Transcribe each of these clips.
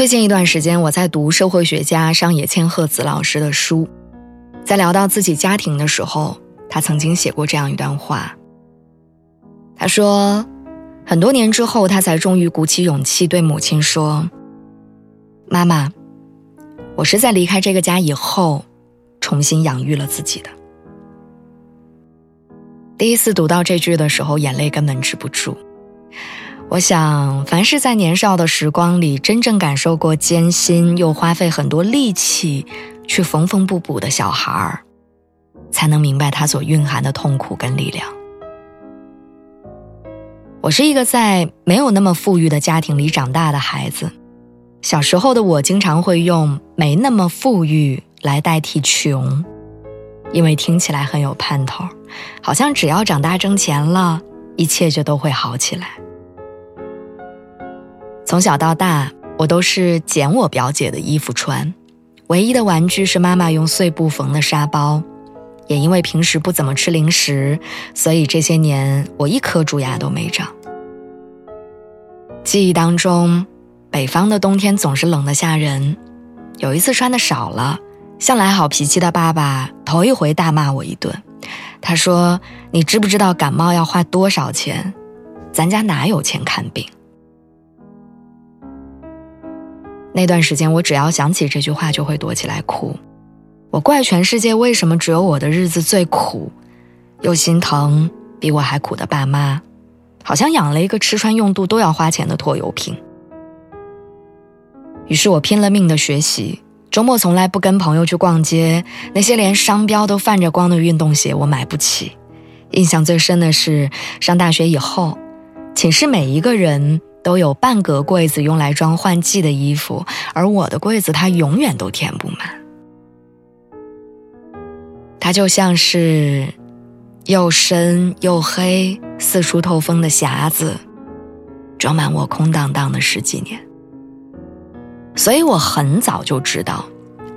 最近一段时间，我在读社会学家上野千鹤子老师的书，在聊到自己家庭的时候，他曾经写过这样一段话。他说，很多年之后，他才终于鼓起勇气对母亲说：“妈妈，我是在离开这个家以后，重新养育了自己的。”第一次读到这句的时候，眼泪根本止不住。我想，凡是在年少的时光里真正感受过艰辛，又花费很多力气去缝缝补补的小孩儿，才能明白它所蕴含的痛苦跟力量。我是一个在没有那么富裕的家庭里长大的孩子，小时候的我经常会用“没那么富裕”来代替穷，因为听起来很有盼头，好像只要长大挣钱了，一切就都会好起来。从小到大，我都是捡我表姐的衣服穿，唯一的玩具是妈妈用碎布缝的沙包。也因为平时不怎么吃零食，所以这些年我一颗蛀牙都没长。记忆当中，北方的冬天总是冷得吓人。有一次穿的少了，向来好脾气的爸爸头一回大骂我一顿。他说：“你知不知道感冒要花多少钱？咱家哪有钱看病？”那段时间，我只要想起这句话，就会躲起来哭。我怪全世界为什么只有我的日子最苦，又心疼比我还苦的爸妈，好像养了一个吃穿用度都要花钱的拖油瓶。于是我拼了命的学习，周末从来不跟朋友去逛街，那些连商标都泛着光的运动鞋我买不起。印象最深的是上大学以后，寝室每一个人。都有半格柜子用来装换季的衣服，而我的柜子它永远都填不满。它就像是又深又黑、四处透风的匣子，装满我空荡荡的十几年。所以我很早就知道，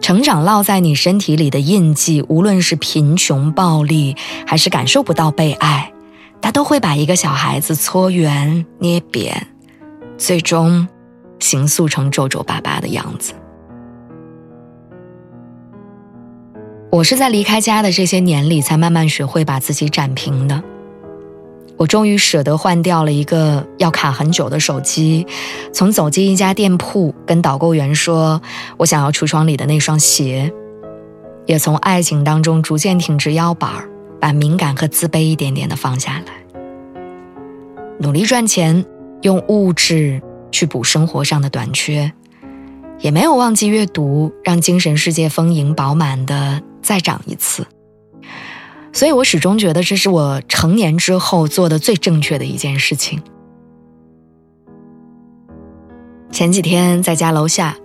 成长烙在你身体里的印记，无论是贫穷、暴力，还是感受不到被爱，它都会把一个小孩子搓圆、捏扁。最终，形塑成皱皱巴巴的样子。我是在离开家的这些年里，才慢慢学会把自己展平的。我终于舍得换掉了一个要卡很久的手机，从走进一家店铺跟导购员说我想要橱窗里的那双鞋，也从爱情当中逐渐挺直腰板把敏感和自卑一点点的放下来，努力赚钱。用物质去补生活上的短缺，也没有忘记阅读，让精神世界丰盈饱满的再长一次。所以我始终觉得这是我成年之后做的最正确的一件事情。前几天在家楼下，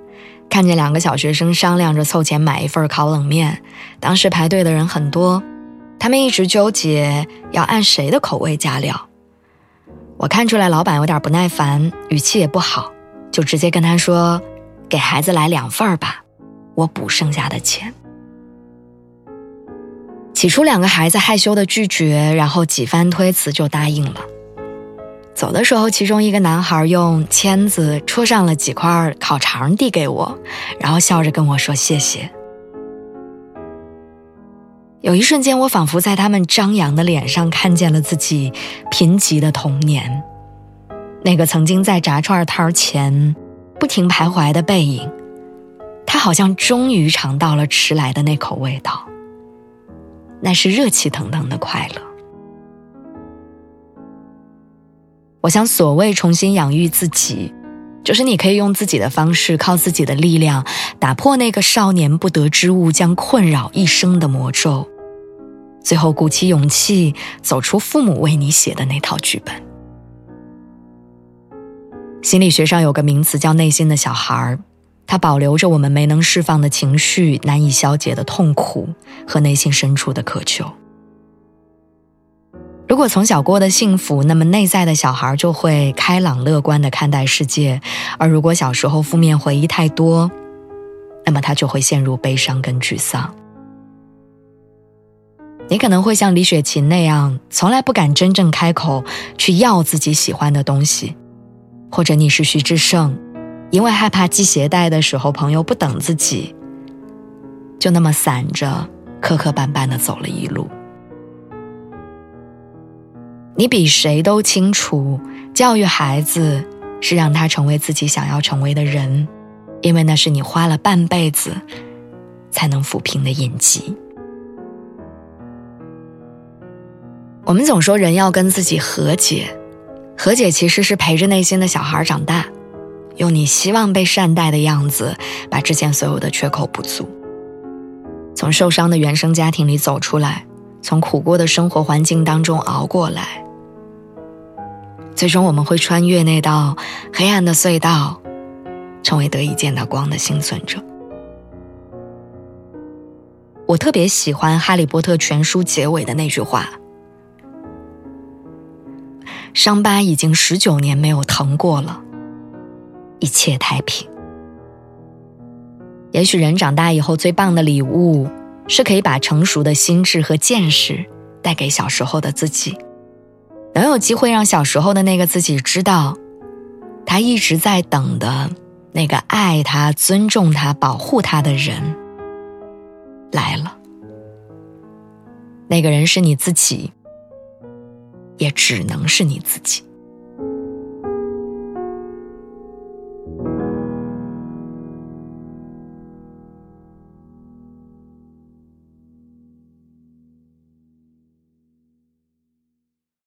看见两个小学生商量着凑钱买一份烤冷面，当时排队的人很多，他们一直纠结要按谁的口味加料。我看出来老板有点不耐烦，语气也不好，就直接跟他说：“给孩子来两份儿吧，我补剩下的钱。”起初两个孩子害羞的拒绝，然后几番推辞就答应了。走的时候，其中一个男孩用签子戳上了几块烤肠递给我，然后笑着跟我说：“谢谢。”有一瞬间，我仿佛在他们张扬的脸上看见了自己贫瘠的童年，那个曾经在炸串摊前不停徘徊的背影，他好像终于尝到了迟来的那口味道，那是热气腾腾的快乐。我想，所谓重新养育自己，就是你可以用自己的方式，靠自己的力量，打破那个少年不得之物将困扰一生的魔咒。最后鼓起勇气走出父母为你写的那套剧本。心理学上有个名词叫“内心的小孩儿”，他保留着我们没能释放的情绪、难以消解的痛苦和内心深处的渴求。如果从小过得幸福，那么内在的小孩就会开朗乐观的看待世界；而如果小时候负面回忆太多，那么他就会陷入悲伤跟沮丧。你可能会像李雪琴那样，从来不敢真正开口去要自己喜欢的东西，或者你是徐志胜，因为害怕系鞋带的时候朋友不等自己，就那么散着磕磕绊绊的走了一路。你比谁都清楚，教育孩子是让他成为自己想要成为的人，因为那是你花了半辈子才能抚平的印记。我们总说人要跟自己和解，和解其实是陪着内心的小孩长大，用你希望被善待的样子，把之前所有的缺口补足，从受伤的原生家庭里走出来，从苦过的生活环境当中熬过来。最终，我们会穿越那道黑暗的隧道，成为得以见到光的幸存者。我特别喜欢《哈利波特》全书结尾的那句话：“伤疤已经十九年没有疼过了，一切太平。”也许人长大以后最棒的礼物，是可以把成熟的心智和见识带给小时候的自己。能有机会让小时候的那个自己知道，他一直在等的那个爱他、尊重他、保护他的人来了。那个人是你自己，也只能是你自己。